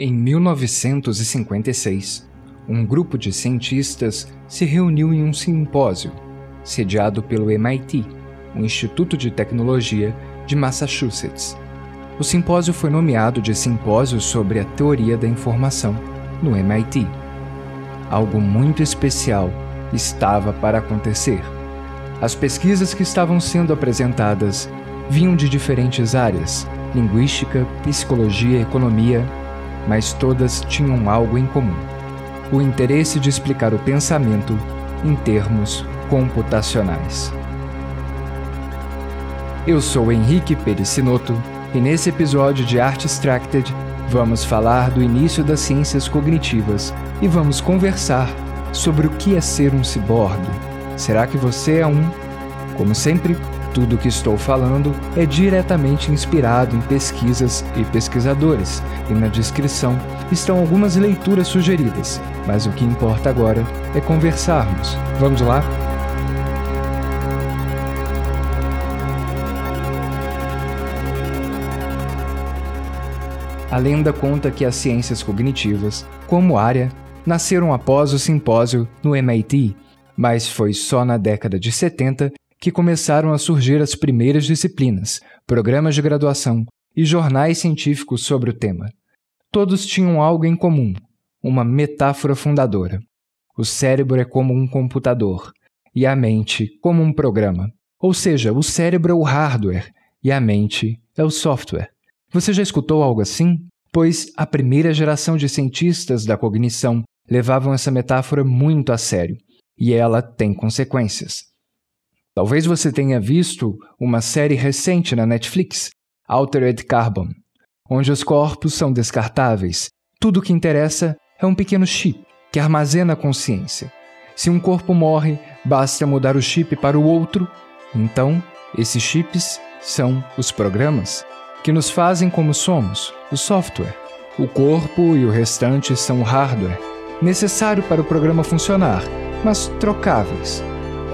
Em 1956, um grupo de cientistas se reuniu em um simpósio, sediado pelo MIT, o Instituto de Tecnologia de Massachusetts. O simpósio foi nomeado de Simpósio sobre a Teoria da Informação, no MIT. Algo muito especial estava para acontecer. As pesquisas que estavam sendo apresentadas vinham de diferentes áreas: linguística, psicologia, economia, mas todas tinham algo em comum: o interesse de explicar o pensamento em termos computacionais. Eu sou Henrique Pericinoto e nesse episódio de Art Extracted vamos falar do início das ciências cognitivas e vamos conversar sobre o que é ser um ciborgue. Será que você é um? Como sempre, tudo o que estou falando é diretamente inspirado em pesquisas e pesquisadores, e na descrição estão algumas leituras sugeridas, mas o que importa agora é conversarmos. Vamos lá? A lenda conta que as ciências cognitivas, como área, nasceram após o simpósio no MIT, mas foi só na década de 70 que começaram a surgir as primeiras disciplinas, programas de graduação e jornais científicos sobre o tema. Todos tinham algo em comum, uma metáfora fundadora. O cérebro é como um computador e a mente como um programa. Ou seja, o cérebro é o hardware e a mente é o software. Você já escutou algo assim? Pois a primeira geração de cientistas da cognição levavam essa metáfora muito a sério, e ela tem consequências. Talvez você tenha visto uma série recente na Netflix, Altered Carbon, onde os corpos são descartáveis. Tudo o que interessa é um pequeno chip que armazena a consciência. Se um corpo morre, basta mudar o chip para o outro. Então, esses chips são os programas que nos fazem como somos, o software. O corpo e o restante são o hardware, necessário para o programa funcionar, mas trocáveis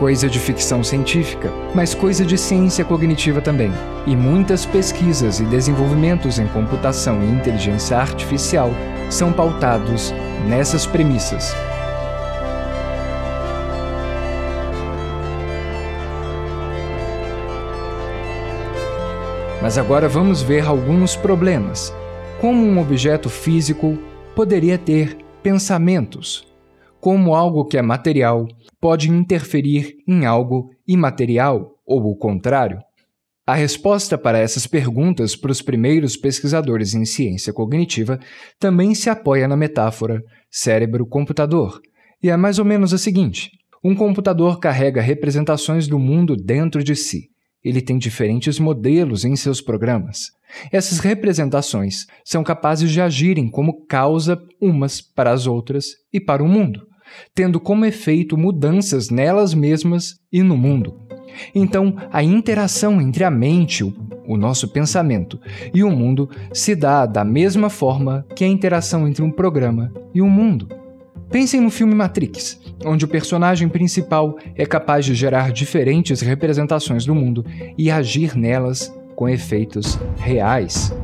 coisa de ficção científica, mas coisa de ciência cognitiva também. E muitas pesquisas e desenvolvimentos em computação e inteligência artificial são pautados nessas premissas. Mas agora vamos ver alguns problemas. Como um objeto físico poderia ter pensamentos? Como algo que é material pode interferir em algo imaterial ou o contrário? A resposta para essas perguntas para os primeiros pesquisadores em ciência cognitiva também se apoia na metáfora cérebro-computador, e é mais ou menos a seguinte: um computador carrega representações do mundo dentro de si. Ele tem diferentes modelos em seus programas. Essas representações são capazes de agirem como causa umas para as outras e para o mundo tendo como efeito mudanças nelas mesmas e no mundo. Então, a interação entre a mente, o nosso pensamento, e o mundo se dá da mesma forma que a interação entre um programa e o um mundo. Pensem no filme Matrix, onde o personagem principal é capaz de gerar diferentes representações do mundo e agir nelas com efeitos reais.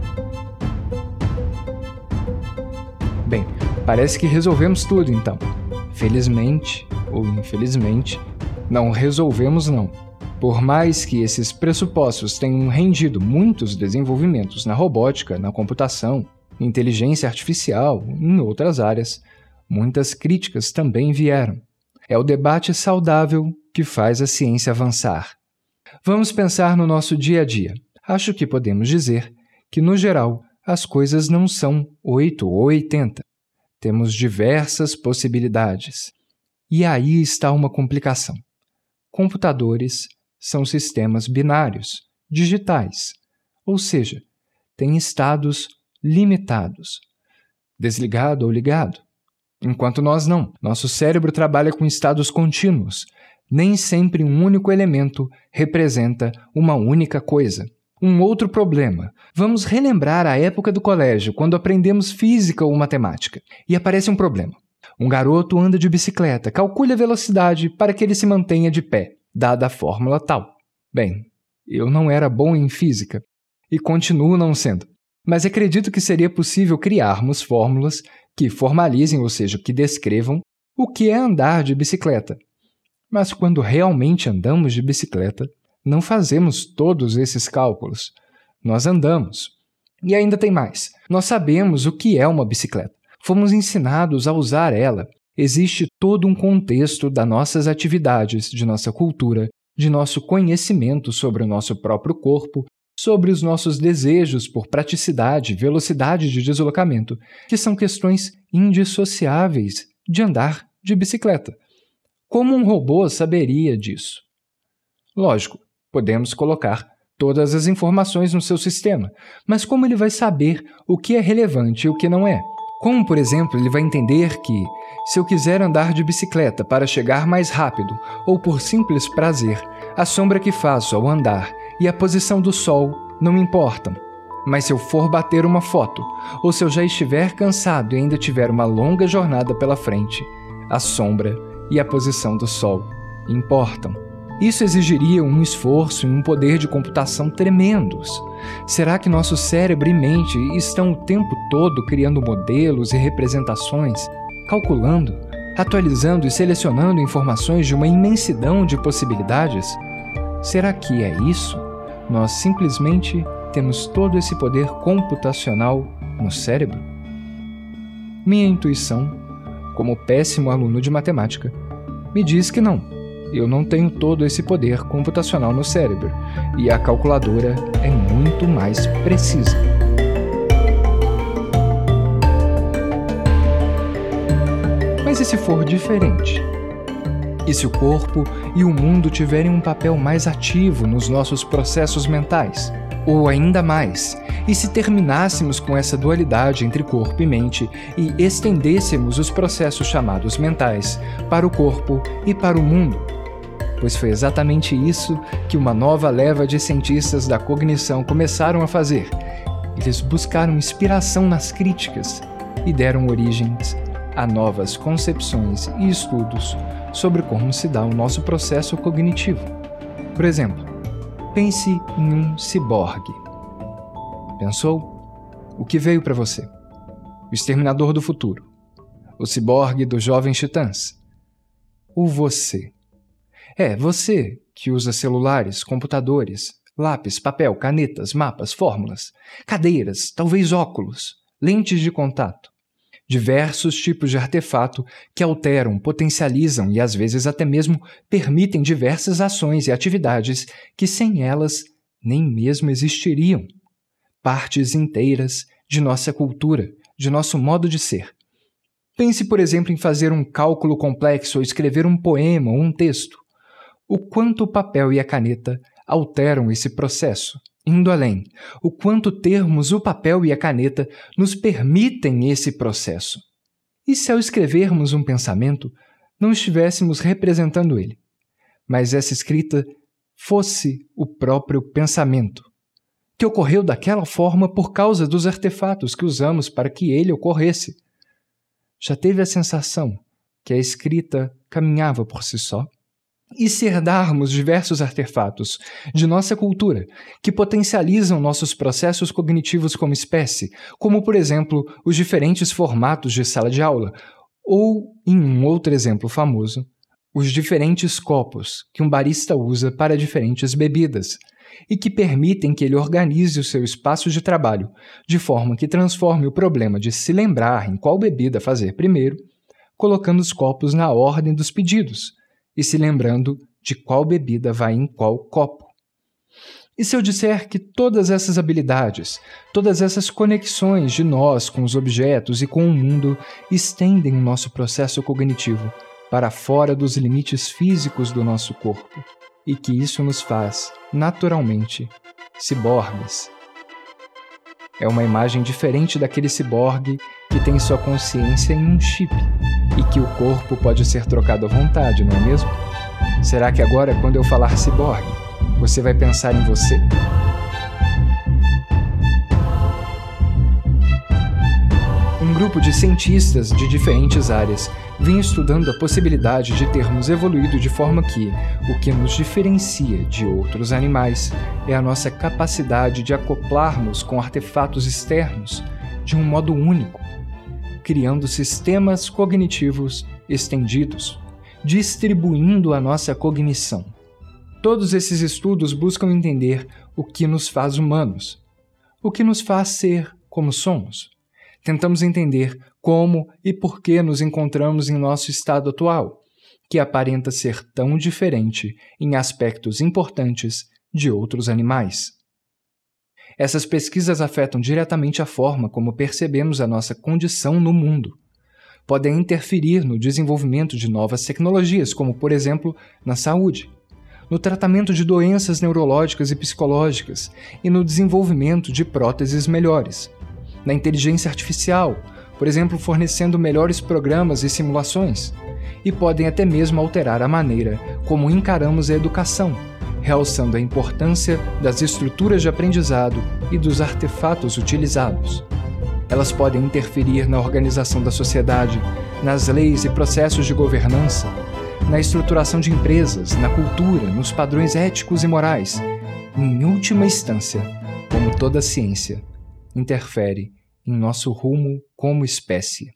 Bem, parece que resolvemos tudo então. Felizmente ou infelizmente, não resolvemos não. Por mais que esses pressupostos tenham rendido muitos desenvolvimentos na robótica, na computação, inteligência artificial, em outras áreas, muitas críticas também vieram. É o debate saudável que faz a ciência avançar. Vamos pensar no nosso dia a dia. Acho que podemos dizer que, no geral, as coisas não são 8 ou 80. Temos diversas possibilidades. E aí está uma complicação. Computadores são sistemas binários, digitais, ou seja, têm estados limitados, desligado ou ligado. Enquanto nós não. Nosso cérebro trabalha com estados contínuos. Nem sempre um único elemento representa uma única coisa. Um outro problema. Vamos relembrar a época do colégio, quando aprendemos física ou matemática. E aparece um problema. Um garoto anda de bicicleta, calcule a velocidade para que ele se mantenha de pé, dada a fórmula tal. Bem, eu não era bom em física e continuo não sendo. mas acredito que seria possível criarmos fórmulas que formalizem, ou seja, que descrevam o que é andar de bicicleta. Mas quando realmente andamos de bicicleta, não fazemos todos esses cálculos. Nós andamos. E ainda tem mais. Nós sabemos o que é uma bicicleta. Fomos ensinados a usar ela. Existe todo um contexto das nossas atividades, de nossa cultura, de nosso conhecimento sobre o nosso próprio corpo, sobre os nossos desejos por praticidade, velocidade de deslocamento, que são questões indissociáveis de andar de bicicleta. Como um robô saberia disso? Lógico, podemos colocar todas as informações no seu sistema, mas como ele vai saber o que é relevante e o que não é? Como, por exemplo, ele vai entender que, se eu quiser andar de bicicleta para chegar mais rápido ou por simples prazer, a sombra que faço ao andar e a posição do sol não importam. Mas se eu for bater uma foto, ou se eu já estiver cansado e ainda tiver uma longa jornada pela frente, a sombra e a posição do sol importam. Isso exigiria um esforço e um poder de computação tremendos. Será que nosso cérebro e mente estão o tempo todo criando modelos e representações, calculando, atualizando e selecionando informações de uma imensidão de possibilidades? Será que é isso? Nós simplesmente temos todo esse poder computacional no cérebro? Minha intuição, como péssimo aluno de matemática, me diz que não. Eu não tenho todo esse poder computacional no cérebro e a calculadora é muito mais precisa. Mas e se for diferente? E se o corpo e o mundo tiverem um papel mais ativo nos nossos processos mentais? Ou ainda mais, e se terminássemos com essa dualidade entre corpo e mente e estendêssemos os processos chamados mentais para o corpo e para o mundo? Pois foi exatamente isso que uma nova leva de cientistas da cognição começaram a fazer. Eles buscaram inspiração nas críticas e deram origens a novas concepções e estudos sobre como se dá o nosso processo cognitivo. Por exemplo, pense em um ciborgue. Pensou? O que veio para você? O exterminador do futuro. O ciborgue dos jovens titãs. O você. É, você que usa celulares, computadores, lápis, papel, canetas, mapas, fórmulas, cadeiras, talvez óculos, lentes de contato diversos tipos de artefato que alteram, potencializam e às vezes até mesmo permitem diversas ações e atividades que sem elas nem mesmo existiriam. Partes inteiras de nossa cultura, de nosso modo de ser. Pense, por exemplo, em fazer um cálculo complexo ou escrever um poema ou um texto. O quanto o papel e a caneta alteram esse processo indo além, o quanto termos o papel e a caneta nos permitem esse processo. E se ao escrevermos um pensamento, não estivéssemos representando ele, mas essa escrita fosse o próprio pensamento, que ocorreu daquela forma por causa dos artefatos que usamos para que ele ocorresse? Já teve a sensação que a escrita caminhava por si só? E se herdarmos diversos artefatos de nossa cultura que potencializam nossos processos cognitivos como espécie, como, por exemplo, os diferentes formatos de sala de aula, ou, em um outro exemplo famoso, os diferentes copos que um barista usa para diferentes bebidas e que permitem que ele organize o seu espaço de trabalho de forma que transforme o problema de se lembrar em qual bebida fazer primeiro, colocando os copos na ordem dos pedidos e se lembrando de qual bebida vai em qual copo. E se eu disser que todas essas habilidades, todas essas conexões de nós com os objetos e com o mundo estendem o nosso processo cognitivo para fora dos limites físicos do nosso corpo e que isso nos faz, naturalmente, ciborgues? É uma imagem diferente daquele ciborgue que tem sua consciência em um chip e que o corpo pode ser trocado à vontade, não é mesmo? Será que agora, quando eu falar ciborgue, você vai pensar em você? Um grupo de cientistas de diferentes áreas vem estudando a possibilidade de termos evoluído de forma que o que nos diferencia de outros animais é a nossa capacidade de acoplarmos com artefatos externos de um modo único, criando sistemas cognitivos estendidos, distribuindo a nossa cognição. Todos esses estudos buscam entender o que nos faz humanos, o que nos faz ser como somos tentamos entender como e por que nos encontramos em nosso estado atual, que aparenta ser tão diferente em aspectos importantes de outros animais. Essas pesquisas afetam diretamente a forma como percebemos a nossa condição no mundo. Podem interferir no desenvolvimento de novas tecnologias, como, por exemplo, na saúde, no tratamento de doenças neurológicas e psicológicas e no desenvolvimento de próteses melhores. Na inteligência artificial, por exemplo, fornecendo melhores programas e simulações, e podem até mesmo alterar a maneira como encaramos a educação, realçando a importância das estruturas de aprendizado e dos artefatos utilizados. Elas podem interferir na organização da sociedade, nas leis e processos de governança, na estruturação de empresas, na cultura, nos padrões éticos e morais. Em última instância, como toda ciência, interfere em nosso rumo como espécie.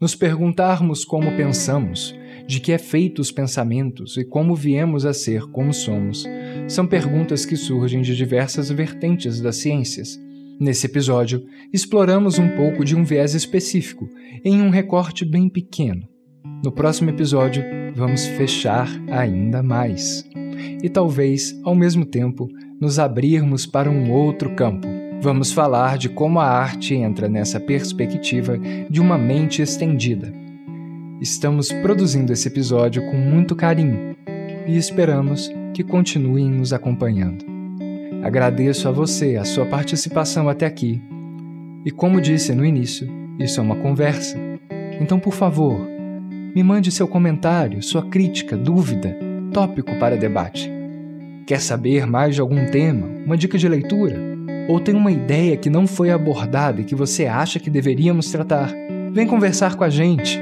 Nos perguntarmos como pensamos, de que é feito os pensamentos e como viemos a ser como somos, são perguntas que surgem de diversas vertentes das ciências. Nesse episódio, exploramos um pouco de um viés específico, em um recorte bem pequeno. No próximo episódio, vamos fechar ainda mais. E talvez, ao mesmo tempo, nos abrirmos para um outro campo. Vamos falar de como a arte entra nessa perspectiva de uma mente estendida. Estamos produzindo esse episódio com muito carinho e esperamos que continuem nos acompanhando. Agradeço a você a sua participação até aqui. E como disse no início, isso é uma conversa. Então, por favor, me mande seu comentário, sua crítica, dúvida, tópico para debate. Quer saber mais de algum tema, uma dica de leitura? Ou tem uma ideia que não foi abordada e que você acha que deveríamos tratar? Vem conversar com a gente.